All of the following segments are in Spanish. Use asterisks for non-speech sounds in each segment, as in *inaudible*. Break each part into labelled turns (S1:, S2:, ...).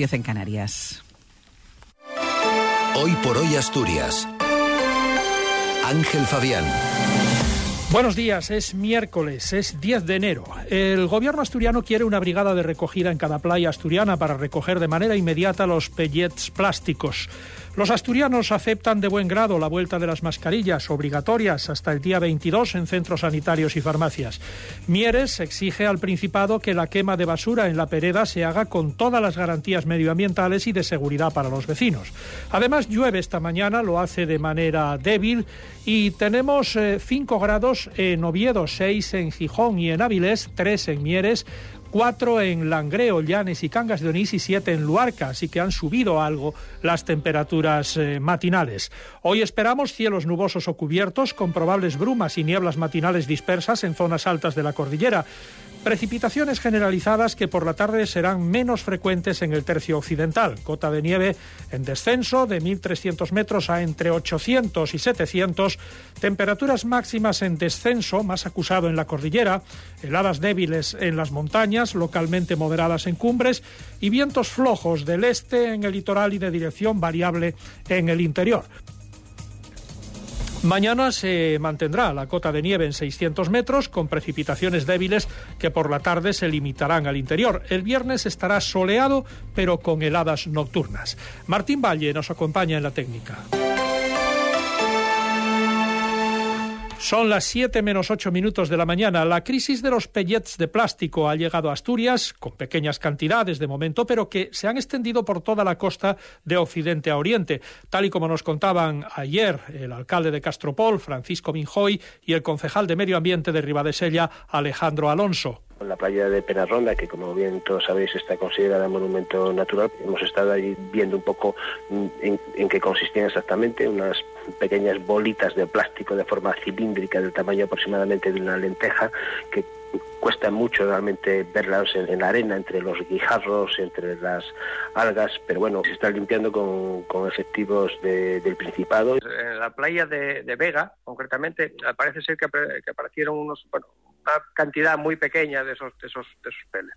S1: 10 en Canarias.
S2: Hoy por hoy Asturias. Ángel Fabián.
S3: Buenos días, es miércoles, es 10 de enero. El gobierno asturiano quiere una brigada de recogida en cada playa asturiana para recoger de manera inmediata los pellets plásticos. Los asturianos aceptan de buen grado la vuelta de las mascarillas obligatorias hasta el día 22 en centros sanitarios y farmacias. Mieres exige al Principado que la quema de basura en la pereda se haga con todas las garantías medioambientales y de seguridad para los vecinos. Además, llueve esta mañana, lo hace de manera débil y tenemos 5 eh, grados en Oviedo, 6 en Gijón y en Áviles, 3 en Mieres, cuatro en Langreo, Llanes y Cangas de Onís y siete en Luarca, así que han subido algo las temperaturas eh, matinales. Hoy esperamos cielos nubosos o cubiertos con probables brumas y nieblas matinales dispersas en zonas altas de la cordillera. Precipitaciones generalizadas que por la tarde serán menos frecuentes en el tercio occidental. Cota de nieve en descenso de 1.300 metros a entre 800 y 700. Temperaturas máximas en descenso, más acusado en la cordillera. Heladas débiles en las montañas, localmente moderadas en cumbres. Y vientos flojos del este en el litoral y de dirección variable en el interior. Mañana se mantendrá la cota de nieve en 600 metros con precipitaciones débiles que por la tarde se limitarán al interior. El viernes estará soleado pero con heladas nocturnas. Martín Valle nos acompaña en la técnica. Son las 7 menos 8 minutos de la mañana. La crisis de los pellets de plástico ha llegado a Asturias con pequeñas cantidades de momento, pero que se han extendido por toda la costa de Occidente a Oriente, tal y como nos contaban ayer el alcalde de Castropol, Francisco Minjoy, y el concejal de Medio Ambiente de Ribadesella, Alejandro Alonso
S4: la playa de Penarronda, que como bien todos sabéis está considerada monumento natural. Hemos estado ahí viendo un poco mm, en, qué consistían exactamente, unas pequeñas bolitas de plástico de forma cilíndrica del tamaño aproximadamente de una lenteja que cuesta mucho realmente verlas en, la arena, entre los guijarros, entre las algas, pero bueno, se está limpiando con, efectivos del Principado.
S5: En la playa de, Vega, concretamente, parece ser que, que aparecieron unos, bueno, una cantidad muy pequeña de esos, de esos, de esos peles.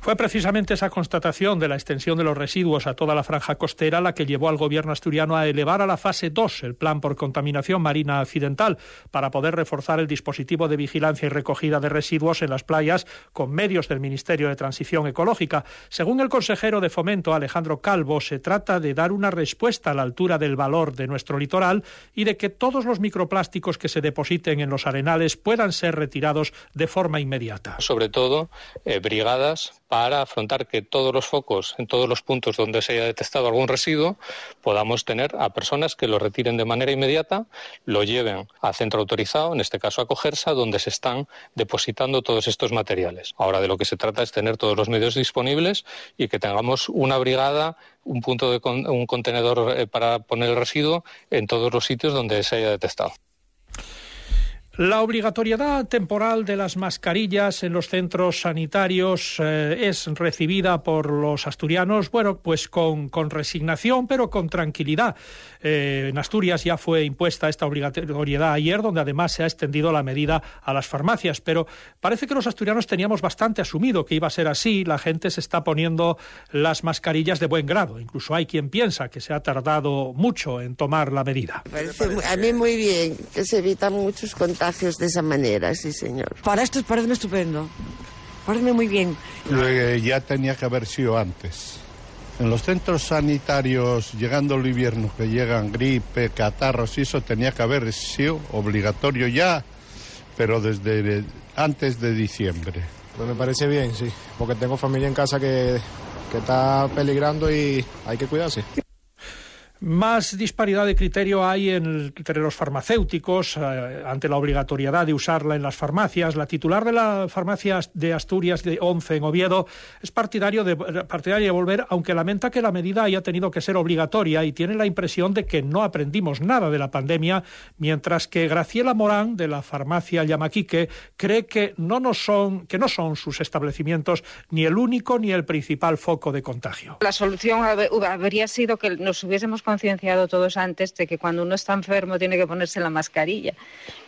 S3: Fue precisamente esa constatación de la extensión de los residuos a toda la franja costera la que llevó al gobierno asturiano a elevar a la fase 2 el plan por contaminación marina accidental para poder reforzar el dispositivo de vigilancia y recogida de residuos en las playas con medios del Ministerio de Transición Ecológica. Según el consejero de Fomento Alejandro Calvo, se trata de dar una respuesta a la altura del valor de nuestro litoral y de que todos los microplásticos que se depositen en los arenales puedan ser retirados de forma inmediata.
S6: Sobre todo, eh, brigadas para afrontar que todos los focos, en todos los puntos donde se haya detectado algún residuo, podamos tener a personas que lo retiren de manera inmediata, lo lleven al centro autorizado, en este caso a Cogersa, donde se están depositando todos estos materiales. Ahora de lo que se trata es tener todos los medios disponibles y que tengamos una brigada, un punto de un contenedor eh, para poner el residuo en todos los sitios donde se haya detectado.
S3: La obligatoriedad temporal de las mascarillas en los centros sanitarios eh, es recibida por los asturianos, bueno, pues con, resignación, pero con tranquilidad. Eh, en Asturias ya fue impuesta esta obligatoriedad ayer, donde además se ha extendido la medida a las farmacias, pero parece que los asturianos teníamos bastante asumido que iba a ser así. La gente se está poniendo las mascarillas de buen grado. Incluso hay quien piensa que se ha tardado mucho en tomar la medida.
S7: Parece a mí muy bien, que se evitan muchos contagios de esa manera, sí, señor.
S8: Para esto parece estupendo. Parece muy bien.
S9: ya tenía que haber sido antes. En los centros sanitarios, llegando el invierno, que llegan gripe, catarros y eso, tenía que haber sido obligatorio ya, pero desde antes de diciembre.
S10: Pues me parece bien, sí, porque tengo familia en casa que, que está peligrando y hay que cuidarse.
S3: Más disparidad de criterio hay entre los farmacéuticos eh, ante la obligatoriedad de usarla en las farmacias. La titular de la farmacia de Asturias de Once en Oviedo es partidario de, partidaria de volver, aunque lamenta que la medida haya tenido que ser obligatoria y tiene la impresión de que no aprendimos nada de la pandemia, mientras que Graciela Morán de la farmacia Yamaquique cree que no, nos son, que no son sus establecimientos ni el único ni el principal foco de contagio.
S11: La solución habría sido que nos hubiésemos concienciado todos antes de que cuando uno está enfermo tiene que ponerse la mascarilla,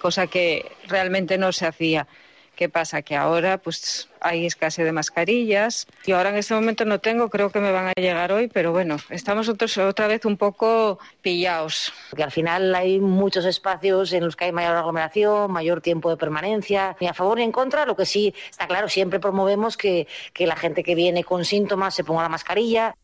S11: cosa que realmente no se hacía ¿Qué pasa? Que ahora pues hay escasez de mascarillas. Yo ahora en este momento no tengo, creo que me van a llegar hoy, pero bueno, estamos otros, otra vez un poco pillados.
S1: Porque al final hay muchos espacios en los que hay mayor aglomeración, mayor tiempo de permanencia, ni a favor ni en contra. Lo que sí está claro, siempre promovemos que, que la gente que viene con síntomas se ponga la mascarilla.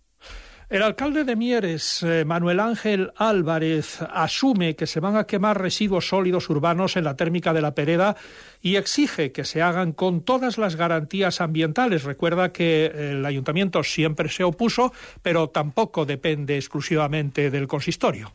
S3: El alcalde de Mieres, eh, Manuel Ángel Álvarez, asume que se van a quemar residuos sólidos urbanos en la térmica de la Pereda y exige que se hagan con todas las garantías ambientales. Recuerda que el ayuntamiento siempre se opuso, pero tampoco depende exclusivamente del consistorio.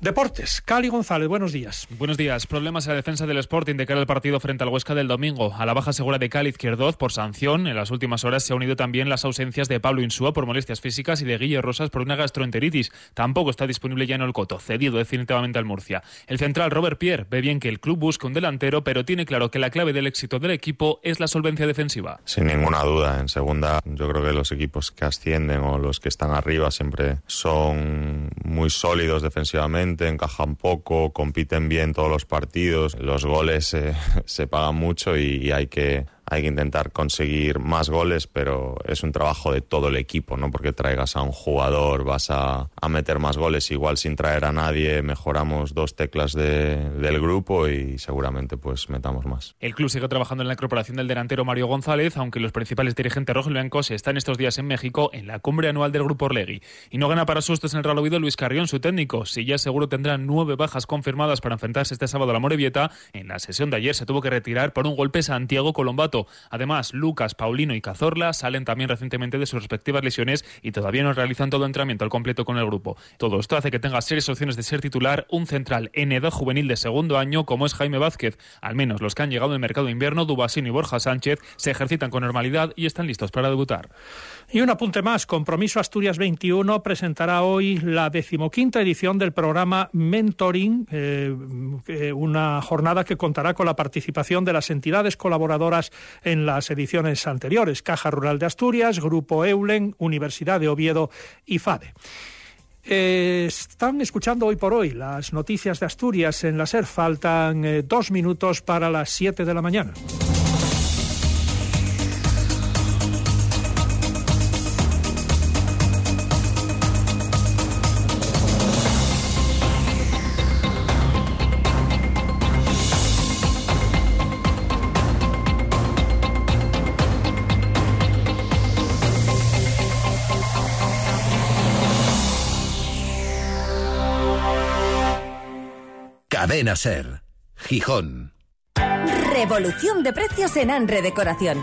S3: Deportes, Cali González, buenos días.
S12: Buenos días. Problemas en la defensa del Sporting de cara al partido frente al Huesca del domingo. A la baja segura de Cali Izquierdoz por sanción, en las últimas horas se ha unido también las ausencias de Pablo Insúa por molestias físicas y de Guille Rosas por una gastroenteritis. Tampoco está disponible ya en el Coto, cedido definitivamente al Murcia. El central Robert Pierre ve bien que el club busca un delantero, pero tiene claro que la clave del éxito del equipo es la solvencia defensiva.
S13: Sin ninguna duda. En segunda, yo creo que los equipos que ascienden o los que están arriba siempre son muy sólidos defensivamente encajan poco, compiten bien todos los partidos, los goles eh, *laughs* se pagan mucho y hay que hay que intentar conseguir más goles, pero es un trabajo de todo el equipo, no porque traigas a un jugador vas a, a meter más goles, igual sin traer a nadie mejoramos dos teclas de, del grupo y seguramente pues metamos más.
S12: El club sigue trabajando en la incorporación del delantero Mario González, aunque los principales dirigentes rojiblancos están estos días en México en la cumbre anual del grupo Orlegui. Y no gana para sustos en el Real Oviedo Luis Carrión, su técnico, si ya seguro tendrá nueve bajas confirmadas para enfrentarse este sábado a la Morevieta, en la sesión de ayer se tuvo que retirar por un golpe Santiago Colombato. Además, Lucas, Paulino y Cazorla salen también recientemente de sus respectivas lesiones y todavía no realizan todo entrenamiento al completo con el grupo. Todo esto hace que tenga serias opciones de ser titular un central en edad juvenil de segundo año como es Jaime Vázquez. Al menos los que han llegado en mercado de invierno, Dubasino y Borja Sánchez, se ejercitan con normalidad y están listos para debutar.
S3: Y un apunte más, Compromiso Asturias 21 presentará hoy la decimoquinta edición del programa Mentoring, eh, eh, una jornada que contará con la participación de las entidades colaboradoras en las ediciones anteriores, Caja Rural de Asturias, Grupo Eulen, Universidad de Oviedo y FADE. Eh, están escuchando hoy por hoy las noticias de Asturias en la SER. Faltan dos minutos para las siete de la mañana.
S2: Cadena Ser, Gijón.
S14: Revolución de precios en Anre Decoración.